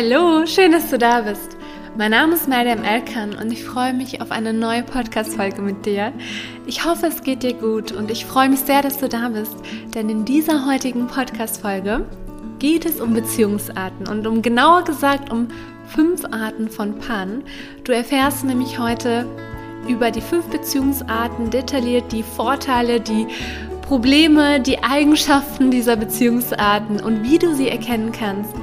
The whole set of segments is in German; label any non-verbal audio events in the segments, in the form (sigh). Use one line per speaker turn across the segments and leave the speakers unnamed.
Hallo, schön, dass du da bist. Mein Name ist Mariam Elkan und ich freue mich auf eine neue Podcast-Folge mit dir. Ich hoffe, es geht dir gut und ich freue mich sehr, dass du da bist, denn in dieser heutigen Podcast-Folge geht es um Beziehungsarten und um genauer gesagt um fünf Arten von Paaren. Du erfährst nämlich heute über die fünf Beziehungsarten detailliert, die Vorteile, die Probleme, die Eigenschaften dieser Beziehungsarten und wie du sie erkennen kannst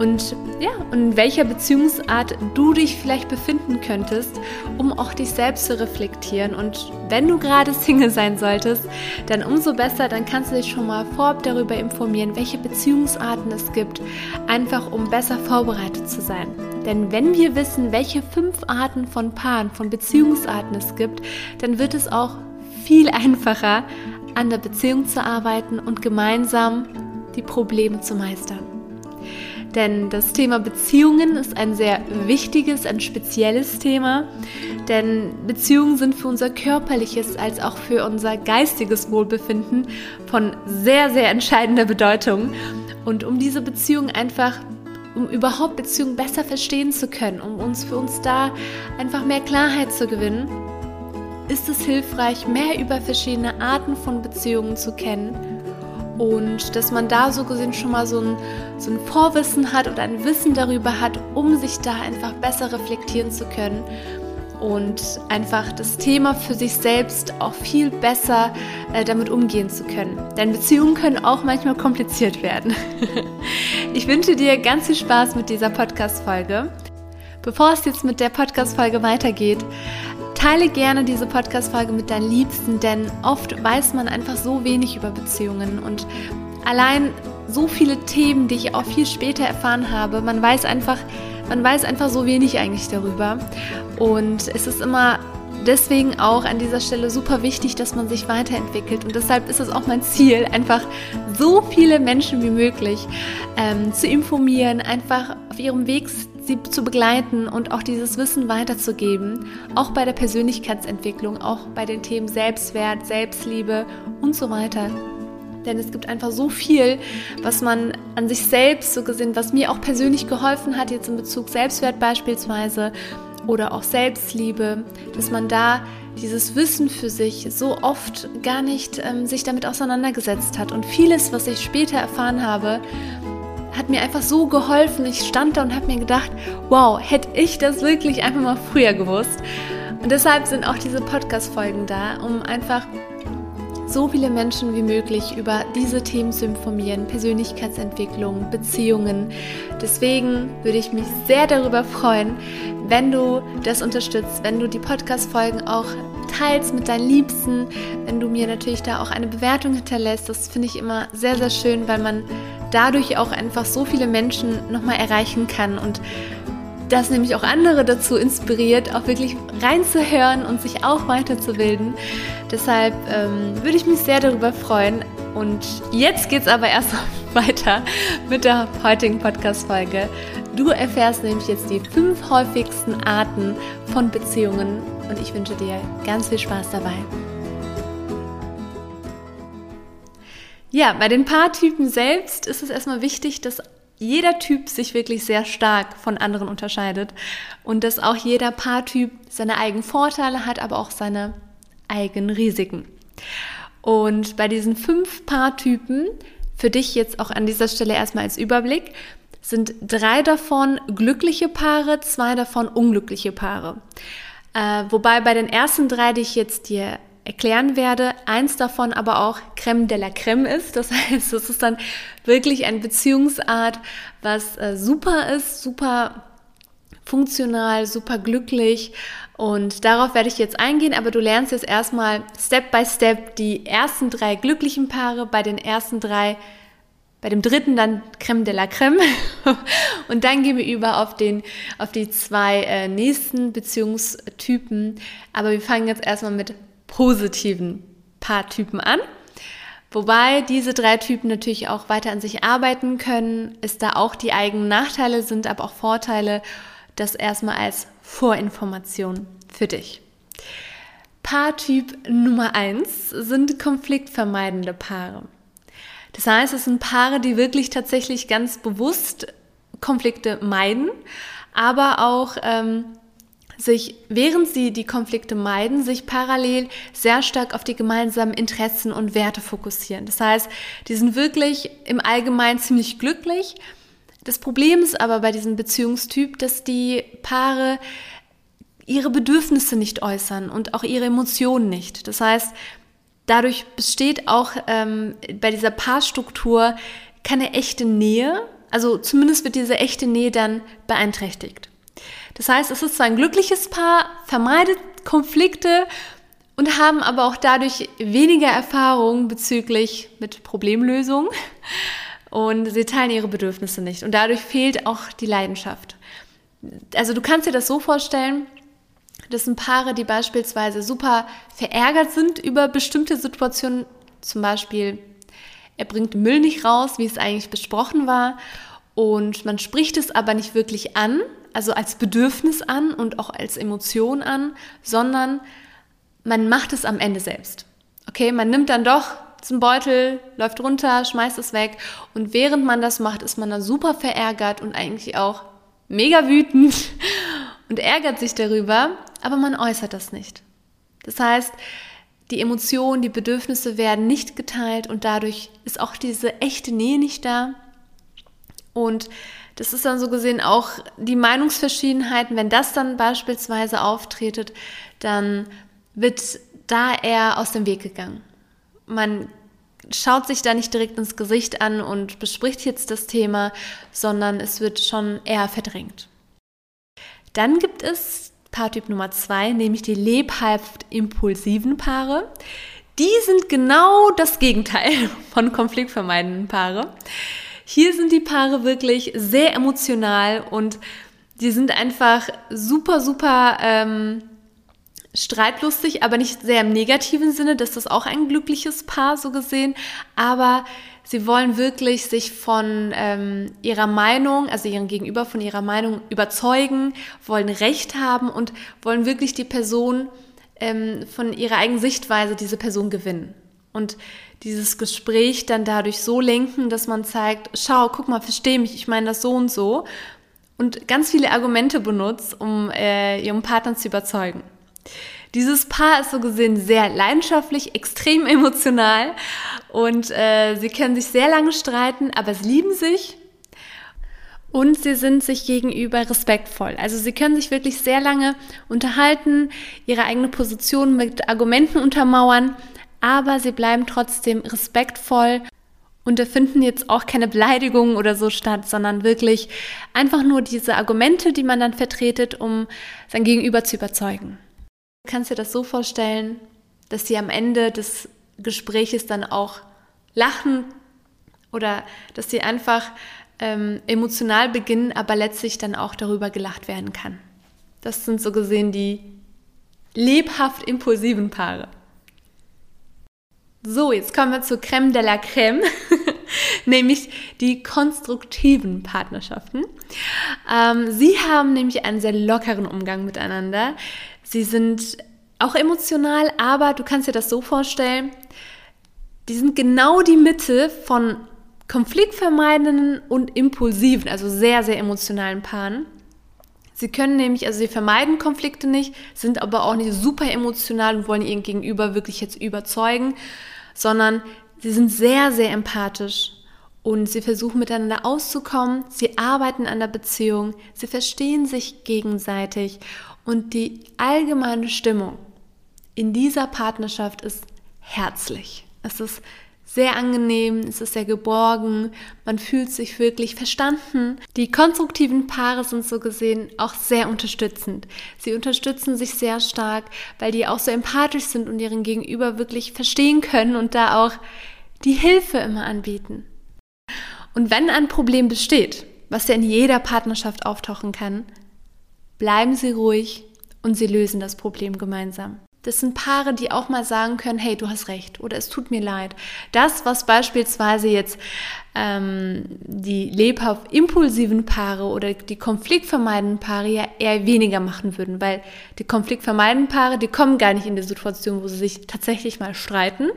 und ja, in welcher Beziehungsart du dich vielleicht befinden könntest, um auch dich selbst zu reflektieren. Und wenn du gerade (laughs) Single sein solltest, dann umso besser, dann kannst du dich schon mal vorab darüber informieren, welche Beziehungsarten es gibt, einfach um besser vorbereitet zu sein. Denn wenn wir wissen, welche fünf Arten von Paaren, von Beziehungsarten es gibt, dann wird es auch viel (laughs) einfacher, an der Beziehung zu arbeiten und gemeinsam die Probleme zu meistern. Denn das Thema Beziehungen ist ein sehr wichtiges, ein spezielles Thema. Denn Beziehungen sind für unser körperliches als auch für unser geistiges Wohlbefinden von sehr, sehr entscheidender Bedeutung. Und um diese Beziehung einfach, um überhaupt Beziehungen besser verstehen zu können, um uns für uns da einfach mehr Klarheit zu gewinnen, ist es hilfreich, mehr über verschiedene Arten von Beziehungen zu kennen und dass man da so gesehen schon mal so ein, so ein Vorwissen hat oder ein Wissen darüber hat, um sich da einfach besser reflektieren zu können und einfach das Thema für sich selbst auch viel besser äh, damit umgehen zu können. Denn Beziehungen können auch manchmal kompliziert werden. (laughs) ich wünsche dir ganz viel Spaß mit dieser Podcast-Folge. Bevor es jetzt mit der Podcast-Folge weitergeht, Teile gerne diese Podcast-Folge mit deinen Liebsten, denn oft weiß man einfach so wenig über Beziehungen und allein so viele Themen, die ich auch viel später erfahren habe, man weiß einfach, man weiß einfach so wenig eigentlich darüber. Und es ist immer deswegen auch an dieser Stelle super wichtig, dass man sich weiterentwickelt. Und deshalb ist es auch mein Ziel, einfach so viele Menschen wie möglich ähm, zu informieren, einfach auf ihrem Weg sie zu begleiten und auch dieses Wissen weiterzugeben, auch bei der Persönlichkeitsentwicklung, auch bei den Themen Selbstwert, Selbstliebe und so weiter. Denn es gibt einfach so viel, was man an sich selbst so gesehen, was mir auch persönlich geholfen hat, jetzt in Bezug Selbstwert beispielsweise oder auch Selbstliebe, dass man da dieses Wissen für sich so oft gar nicht ähm, sich damit auseinandergesetzt hat. Und vieles, was ich später erfahren habe, hat mir einfach so geholfen. Ich stand da und habe mir gedacht, wow, hätte ich das wirklich einfach mal früher gewusst. Und deshalb sind auch diese Podcast-Folgen da, um einfach so viele Menschen wie möglich über diese Themen zu informieren, Persönlichkeitsentwicklung, Beziehungen. Deswegen würde ich mich sehr darüber freuen, wenn du das unterstützt, wenn du die Podcast-Folgen auch teilst mit deinen Liebsten, wenn du mir natürlich da auch eine Bewertung hinterlässt. Das finde ich immer sehr, sehr schön, weil man dadurch auch einfach so viele Menschen nochmal erreichen kann und das nämlich auch andere dazu inspiriert, auch wirklich reinzuhören und sich auch weiterzubilden. Deshalb ähm, würde ich mich sehr darüber freuen. Und jetzt geht es aber erst (laughs) weiter mit der heutigen Podcast-Folge. Du erfährst nämlich jetzt die fünf häufigsten Arten von Beziehungen und ich wünsche dir ganz viel Spaß dabei. Ja, bei den Paartypen selbst ist es erstmal wichtig, dass jeder Typ sich wirklich sehr stark von anderen unterscheidet und dass auch jeder Paartyp seine eigenen Vorteile hat, aber auch seine eigenen Risiken. Und bei diesen fünf Paartypen, für dich jetzt auch an dieser Stelle erstmal als Überblick, sind drei davon glückliche Paare, zwei davon unglückliche Paare. Äh, wobei bei den ersten drei, die ich jetzt dir erklären werde, eins davon aber auch Creme de la Creme ist. Das (laughs) heißt, es ist dann wirklich eine Beziehungsart, was äh, super ist, super funktional, super glücklich. Und darauf werde ich jetzt eingehen, aber du lernst jetzt erstmal Step by Step die ersten drei glücklichen Paare, bei den ersten drei, bei dem dritten dann Creme de la Creme. (laughs) Und dann gehen wir über auf, den, auf die zwei äh, nächsten Beziehungstypen. Aber wir fangen jetzt erstmal mit positiven Paartypen an. Wobei diese drei Typen natürlich auch weiter an sich arbeiten können, es da auch die eigenen Nachteile sind, aber auch Vorteile, das erstmal als Vorinformation für dich. Paartyp Nummer eins sind konfliktvermeidende Paare. Das heißt, es sind Paare, die wirklich tatsächlich ganz bewusst Konflikte meiden, aber auch ähm, sich, während sie die Konflikte meiden, sich parallel sehr stark auf die gemeinsamen Interessen und Werte fokussieren. Das heißt, die sind wirklich im Allgemeinen ziemlich glücklich. Das Problem ist aber bei diesem Beziehungstyp, dass die Paare ihre Bedürfnisse nicht äußern und auch ihre Emotionen nicht. Das heißt, dadurch besteht auch ähm, bei dieser Paarstruktur keine echte Nähe. Also zumindest wird diese echte Nähe dann beeinträchtigt. Das heißt, es ist zwar ein glückliches Paar, vermeidet Konflikte und haben aber auch dadurch weniger Erfahrung bezüglich mit Problemlösung und sie teilen ihre Bedürfnisse nicht und dadurch fehlt auch die Leidenschaft. Also du kannst dir das so vorstellen, das sind Paare, die beispielsweise super verärgert sind über bestimmte Situationen, zum Beispiel er bringt Müll nicht raus, wie es eigentlich besprochen war und man spricht es aber nicht wirklich an, also als Bedürfnis an und auch als Emotion an, sondern man macht es am Ende selbst. Okay, man nimmt dann doch zum Beutel, läuft runter, schmeißt es weg und während man das macht, ist man dann super verärgert und eigentlich auch mega wütend (laughs) und ärgert sich darüber, aber man äußert das nicht. Das heißt, die Emotionen, die Bedürfnisse werden nicht geteilt und dadurch ist auch diese echte Nähe nicht da. Und das ist dann so gesehen auch die Meinungsverschiedenheiten, wenn das dann beispielsweise auftretet, dann wird da eher aus dem Weg gegangen. Man schaut sich da nicht direkt ins Gesicht an und bespricht jetzt das Thema, sondern es wird schon eher verdrängt. Dann gibt es Paartyp Nummer zwei, nämlich die lebhaft impulsiven Paare. Die sind genau das Gegenteil (laughs) von konfliktvermeidenden Paare. Hier sind die Paare wirklich sehr emotional und die sind einfach super, super ähm, streitlustig, aber nicht sehr im negativen Sinne. Das ist auch ein glückliches Paar so gesehen. Aber sie wollen wirklich sich von ähm, ihrer Meinung, also ihren Gegenüber von ihrer Meinung überzeugen, wollen Recht haben und wollen wirklich die Person ähm, von ihrer eigenen Sichtweise diese Person gewinnen. Und dieses Gespräch dann dadurch so lenken, dass man zeigt, schau, guck mal, versteh mich, ich meine das so und so. Und ganz viele Argumente benutzt, um äh, ihren Partner zu überzeugen. Dieses Paar ist so gesehen sehr leidenschaftlich, extrem emotional und äh, sie können sich sehr lange streiten, aber sie lieben sich und sie sind sich gegenüber respektvoll. Also sie können sich wirklich sehr lange unterhalten, ihre eigene Position mit Argumenten untermauern aber sie bleiben trotzdem respektvoll und da finden jetzt auch keine Beleidigungen oder so statt, sondern wirklich einfach nur diese Argumente, die man dann vertretet, um sein Gegenüber zu überzeugen. Du kannst dir das so vorstellen, dass sie am Ende des Gespräches dann auch lachen oder dass sie einfach ähm, emotional beginnen, aber letztlich dann auch darüber gelacht werden kann. Das sind so gesehen die lebhaft impulsiven Paare. So, jetzt kommen wir zur Creme de la Creme, (laughs) nämlich die konstruktiven Partnerschaften. Ähm, sie haben nämlich einen sehr lockeren Umgang miteinander. Sie sind auch emotional, aber du kannst dir das so vorstellen, die sind genau die Mitte von konfliktvermeidenden und impulsiven, also sehr, sehr emotionalen Paaren. Sie können nämlich, also sie vermeiden Konflikte nicht, sind aber auch nicht super emotional und wollen ihren Gegenüber wirklich jetzt überzeugen, sondern sie sind sehr, sehr empathisch und sie versuchen miteinander auszukommen, sie arbeiten an der Beziehung, sie verstehen sich gegenseitig und die allgemeine Stimmung in dieser Partnerschaft ist herzlich. Es ist sehr angenehm, es ist sehr geborgen, man fühlt sich wirklich verstanden. Die konstruktiven Paare sind so gesehen auch sehr unterstützend. Sie unterstützen sich sehr stark, weil die auch so empathisch sind und ihren Gegenüber wirklich verstehen können und da auch die Hilfe immer anbieten. Und wenn ein Problem besteht, was ja in jeder Partnerschaft auftauchen kann, bleiben Sie ruhig und Sie lösen das Problem gemeinsam. Das sind Paare, die auch mal sagen können, hey, du hast recht oder es tut mir leid. Das, was beispielsweise jetzt ähm, die lebhaft impulsiven Paare oder die konfliktvermeidenden Paare ja eher weniger machen würden, weil die konfliktvermeidenden Paare, die kommen gar nicht in die Situation, wo sie sich tatsächlich mal streiten.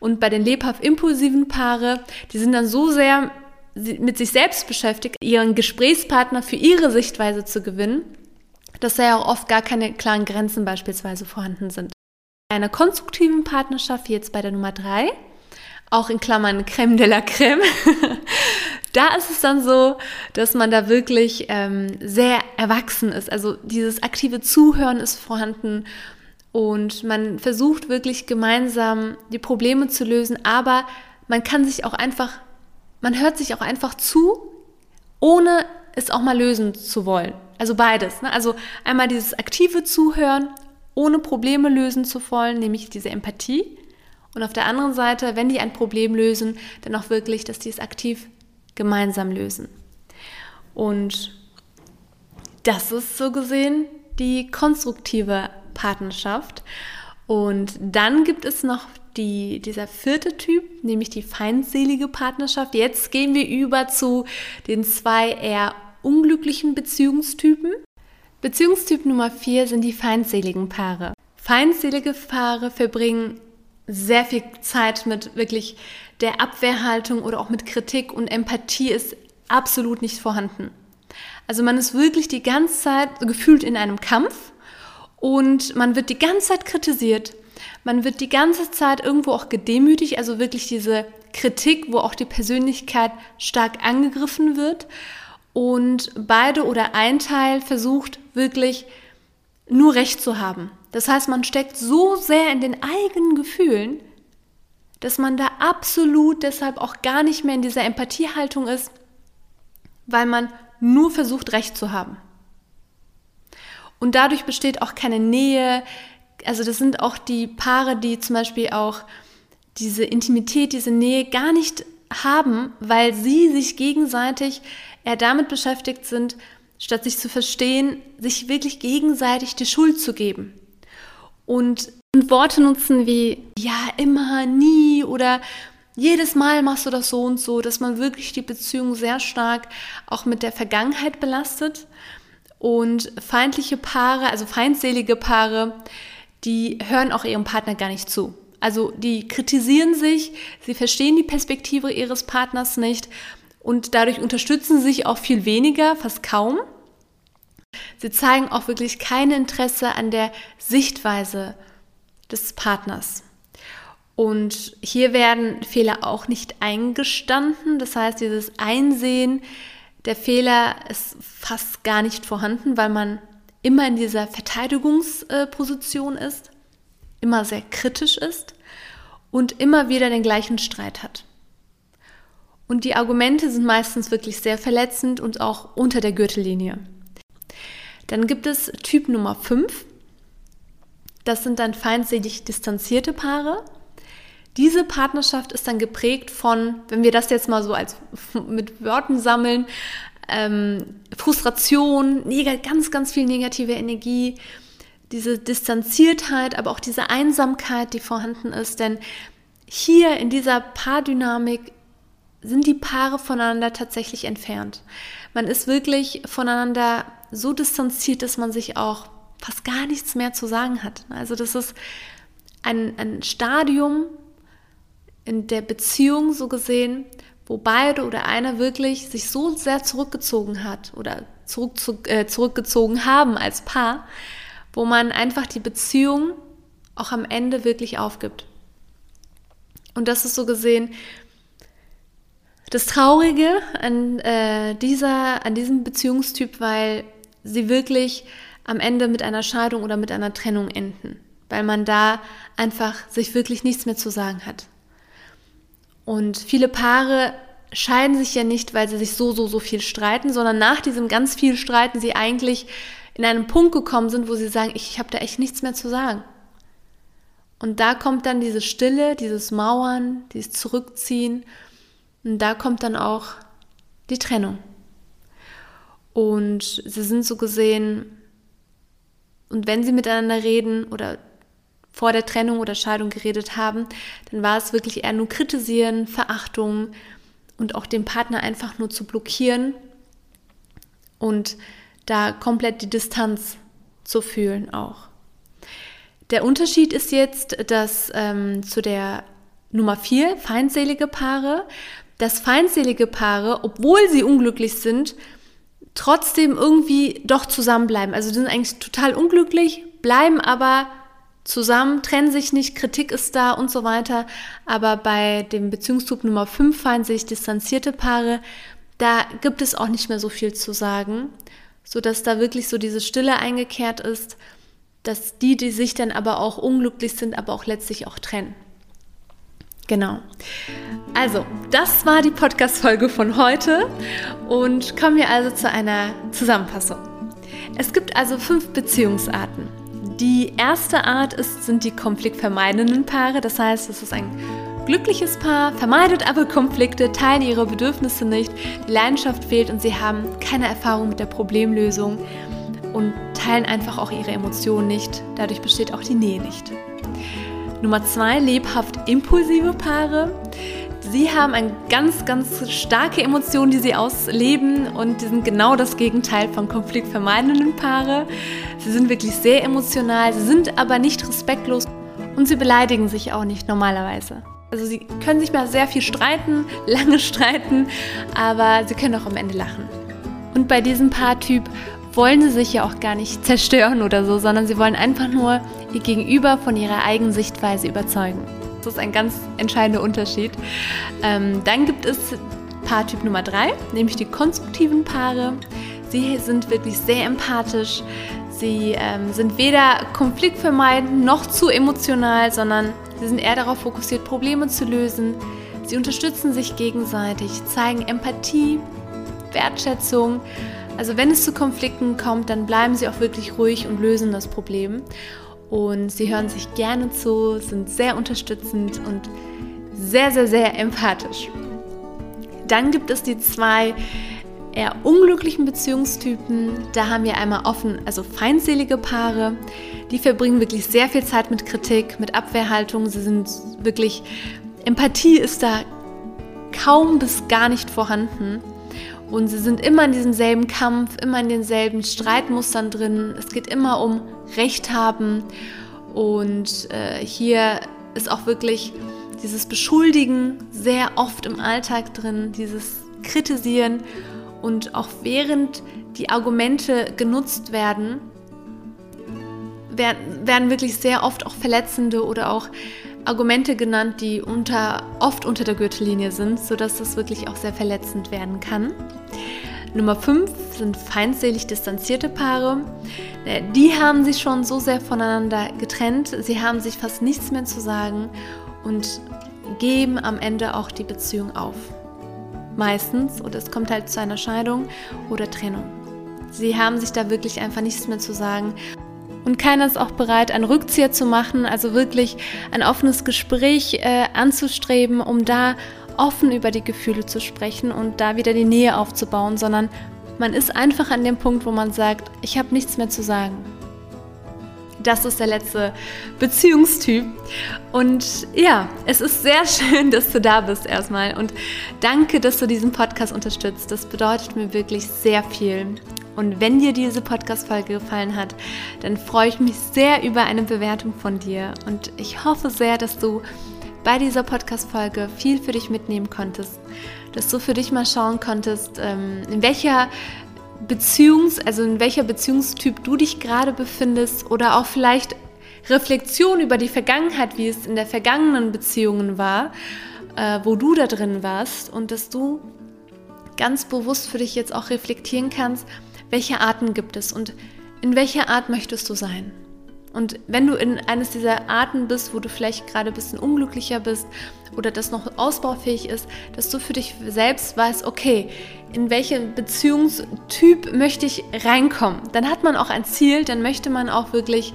Und bei den lebhaft impulsiven Paare, die sind dann so sehr mit sich selbst beschäftigt, ihren Gesprächspartner für ihre Sichtweise zu gewinnen, dass da ja auch oft gar keine klaren Grenzen beispielsweise vorhanden sind. Bei einer konstruktiven Partnerschaft, wie jetzt bei der Nummer drei, auch in Klammern Creme de la Creme, (laughs) da ist es dann so, dass man da wirklich ähm, sehr erwachsen ist. Also dieses aktive Zuhören ist vorhanden und man versucht wirklich gemeinsam die Probleme zu lösen, aber man kann sich auch einfach, man hört sich auch einfach zu, ohne es auch mal lösen zu wollen. Also beides. Ne? Also einmal dieses aktive Zuhören, ohne Probleme lösen zu wollen, nämlich diese Empathie. Und auf der anderen Seite, wenn die ein Problem lösen, dann auch wirklich, dass die es aktiv gemeinsam lösen. Und das ist so gesehen die konstruktive Partnerschaft. Und dann gibt es noch die, dieser vierte Typ, nämlich die feindselige Partnerschaft. Jetzt gehen wir über zu den zwei eher unglücklichen Beziehungstypen. Beziehungstyp Nummer vier sind die feindseligen Paare. Feindselige Paare verbringen sehr viel Zeit mit wirklich der Abwehrhaltung oder auch mit Kritik und Empathie ist absolut nicht vorhanden. Also man ist wirklich die ganze Zeit gefühlt in einem Kampf und man wird die ganze Zeit kritisiert. Man wird die ganze Zeit irgendwo auch gedemütigt, also wirklich diese Kritik, wo auch die Persönlichkeit stark angegriffen wird. Und beide oder ein Teil versucht wirklich nur Recht zu haben. Das heißt, man steckt so sehr in den eigenen Gefühlen, dass man da absolut deshalb auch gar nicht mehr in dieser Empathiehaltung ist, weil man nur versucht, Recht zu haben. Und dadurch besteht auch keine Nähe. Also das sind auch die Paare, die zum Beispiel auch diese Intimität, diese Nähe gar nicht haben, weil sie sich gegenseitig eher damit beschäftigt sind, statt sich zu verstehen, sich wirklich gegenseitig die Schuld zu geben. Und Worte nutzen wie ja, immer, nie oder jedes Mal machst du das so und so, dass man wirklich die Beziehung sehr stark auch mit der Vergangenheit belastet und feindliche Paare, also feindselige Paare, die hören auch ihrem Partner gar nicht zu. Also die kritisieren sich, sie verstehen die Perspektive ihres Partners nicht und dadurch unterstützen sie sich auch viel weniger, fast kaum. Sie zeigen auch wirklich kein Interesse an der Sichtweise des Partners. Und hier werden Fehler auch nicht eingestanden. Das heißt, dieses Einsehen der Fehler ist fast gar nicht vorhanden, weil man immer in dieser Verteidigungsposition ist, immer sehr kritisch ist und immer wieder den gleichen Streit hat. Und die Argumente sind meistens wirklich sehr verletzend und auch unter der Gürtellinie. Dann gibt es Typ Nummer 5. Das sind dann feindselig distanzierte Paare. Diese Partnerschaft ist dann geprägt von, wenn wir das jetzt mal so als mit Wörtern sammeln, ähm, Frustration, ganz, ganz viel negative Energie, diese Distanziertheit, aber auch diese Einsamkeit, die vorhanden ist. Denn hier in dieser Paardynamik sind die Paare voneinander tatsächlich entfernt. Man ist wirklich voneinander so distanziert, dass man sich auch fast gar nichts mehr zu sagen hat. Also das ist ein, ein Stadium in der Beziehung so gesehen, wo beide oder einer wirklich sich so sehr zurückgezogen hat oder zurück, zu, äh, zurückgezogen haben als Paar, wo man einfach die Beziehung auch am Ende wirklich aufgibt. Und das ist so gesehen das Traurige an, äh, dieser, an diesem Beziehungstyp, weil sie wirklich am Ende mit einer Scheidung oder mit einer Trennung enden, weil man da einfach sich wirklich nichts mehr zu sagen hat. Und viele Paare scheiden sich ja nicht, weil sie sich so, so, so viel streiten, sondern nach diesem ganz viel Streiten sie eigentlich in einen Punkt gekommen sind, wo sie sagen, ich, ich habe da echt nichts mehr zu sagen. Und da kommt dann diese Stille, dieses Mauern, dieses Zurückziehen und da kommt dann auch die Trennung. Und sie sind so gesehen, und wenn sie miteinander reden oder vor der Trennung oder Scheidung geredet haben, dann war es wirklich eher nur kritisieren, Verachtung und auch den Partner einfach nur zu blockieren und da komplett die Distanz zu fühlen auch. Der Unterschied ist jetzt, dass ähm, zu der Nummer vier feindselige Paare, dass feindselige Paare, obwohl sie unglücklich sind, trotzdem irgendwie doch zusammenbleiben. Also die sind eigentlich total unglücklich, bleiben aber zusammen, trennen sich nicht, Kritik ist da und so weiter. Aber bei dem Beziehungstyp Nummer 5 feindselig distanzierte Paare, da gibt es auch nicht mehr so viel zu sagen, sodass da wirklich so diese Stille eingekehrt ist, dass die, die sich dann aber auch unglücklich sind, aber auch letztlich auch trennen. Genau. Also, das war die Podcast-Folge von heute und kommen wir also zu einer Zusammenfassung. Es gibt also fünf Beziehungsarten. Die erste Art ist, sind die konfliktvermeidenden Paare, das heißt, es ist ein glückliches Paar, vermeidet aber Konflikte, teilen ihre Bedürfnisse nicht, die Leidenschaft fehlt und sie haben keine Erfahrung mit der Problemlösung und teilen einfach auch ihre Emotionen nicht. Dadurch besteht auch die Nähe nicht. Nummer zwei, lebhaft impulsive Paare. Sie haben eine ganz, ganz starke Emotionen, die sie ausleben und die sind genau das Gegenteil von konfliktvermeidenden Paare. Sie sind wirklich sehr emotional, sie sind aber nicht respektlos und sie beleidigen sich auch nicht normalerweise. Also sie können sich mal sehr viel streiten, (laughs) lange streiten, aber sie können auch am Ende lachen. Und bei diesem Paartyp wollen sie sich ja auch gar nicht (laughs) zerstören oder so, sondern sie wollen einfach nur ihr Gegenüber von ihrer eigenen Sichtweise überzeugen. Das ist ein ganz entscheidender Unterschied. Ähm, dann gibt es Paartyp Nummer drei, nämlich die konstruktiven Paare. Sie sind wirklich sehr empathisch. Sie ähm, sind weder konfliktvermeidend noch zu emotional, sondern sie sind eher darauf fokussiert, Probleme zu lösen. Sie unterstützen sich gegenseitig, zeigen Empathie, Wertschätzung also wenn es zu Konflikten kommt, dann bleiben sie auch wirklich ruhig und lösen das Problem. Und sie hören sich gerne zu, sind sehr unterstützend und sehr, sehr, sehr empathisch. Dann gibt es die zwei eher unglücklichen Beziehungstypen. Da haben wir einmal offen, also feindselige Paare. Die verbringen wirklich sehr viel Zeit mit Kritik, mit Abwehrhaltung. Sie sind wirklich, Empathie ist da kaum bis gar nicht vorhanden. Und sie sind immer in diesem selben Kampf, immer in denselben Streitmustern drin. Es geht immer um Recht haben. Und äh, hier ist auch wirklich dieses Beschuldigen sehr oft im Alltag drin, dieses Kritisieren. Und auch während die Argumente genutzt werden, werden, wirklich sehr oft auch verletzende oder auch Argumente genannt, die unter, oft unter der Gürtellinie sind, sodass das wirklich auch sehr verletzend werden kann. Nummer 5 sind feindselig distanzierte Paare. Äh, die haben sich schon so sehr voneinander getrennt, sie haben sich fast nichts mehr zu sagen und geben am Ende auch die Beziehung auf. Meistens, oder es kommt halt zu einer Scheidung oder Trennung. Sie haben sich da wirklich einfach nichts mehr zu sagen und keiner ist auch bereit, einen Rückzieher zu machen, also wirklich ein offenes Gespräch äh, anzustreben, um da offen über die Gefühle zu sprechen und da wieder die Nähe aufzubauen, sondern man ist einfach an dem Punkt, wo man sagt, ich habe nichts mehr zu sagen. Das ist der letzte Beziehungstyp. Und ja, es ist sehr (laughs) schön, dass du da bist erstmal. Und danke, dass du diesen Podcast unterstützt. Das bedeutet mir wirklich sehr viel. Und wenn dir diese Podcast-Folge gefallen hat, dann freue ich mich sehr über eine Bewertung von dir. Und ich hoffe sehr, dass du bei dieser Podcast-Folge viel für dich mitnehmen konntest, dass du für dich mal schauen konntest, ähm, in welcher Beziehungs-, also in welcher Beziehungstyp du dich gerade befindest oder auch vielleicht Reflexion über die Vergangenheit, wie es in der vergangenen Beziehungen war, äh, wo du da drin warst und dass du ganz bewusst für dich jetzt auch reflektieren kannst, welche Arten gibt es und in welcher Art möchtest du sein? Und wenn du in eines dieser Arten bist, wo du vielleicht gerade ein bisschen unglücklicher bist oder das noch ausbaufähig ist, dass du für dich selbst weißt, okay, in welchen Beziehungstyp möchte ich reinkommen? Dann hat man auch ein Ziel, dann möchte man auch wirklich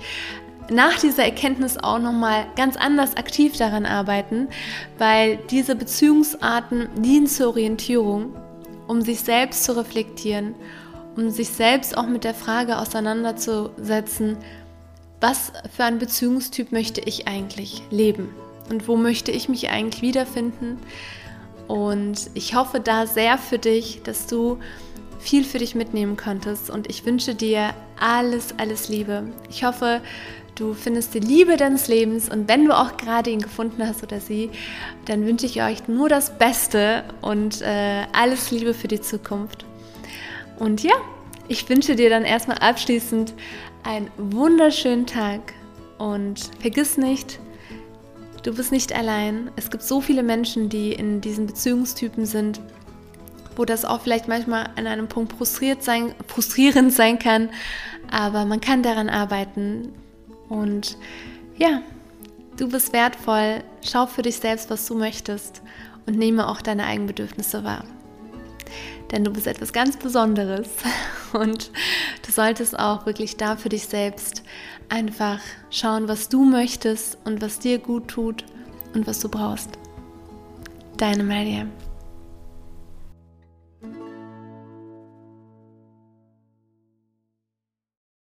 nach dieser Erkenntnis auch nochmal ganz anders aktiv daran arbeiten, weil diese Beziehungsarten dienen zur Orientierung, um sich selbst zu reflektieren um sich selbst auch mit der Frage auseinanderzusetzen, was für ein Beziehungstyp möchte ich eigentlich leben und wo möchte ich mich eigentlich wiederfinden. Und ich hoffe da sehr für dich, dass du viel für dich mitnehmen konntest und ich wünsche dir alles, alles Liebe. Ich hoffe, du findest die Liebe deines Lebens und wenn du auch gerade ihn gefunden hast oder sie, dann wünsche ich euch nur das Beste und äh, alles Liebe für die Zukunft. Und ja, ich wünsche dir dann erstmal abschließend einen wunderschönen Tag und vergiss nicht, du bist nicht allein. Es gibt so viele Menschen, die in diesen Beziehungstypen sind, wo das auch vielleicht manchmal an einem Punkt frustriert sein, (laughs) frustrierend sein kann, aber man kann daran arbeiten. Und ja, du bist wertvoll, schau für dich selbst, was du möchtest und nehme auch deine eigenen Bedürfnisse wahr. Denn du bist etwas ganz Besonderes (laughs) und du solltest auch wirklich da für dich selbst einfach schauen, was du möchtest und was dir gut tut und was du brauchst. Deine Mariam.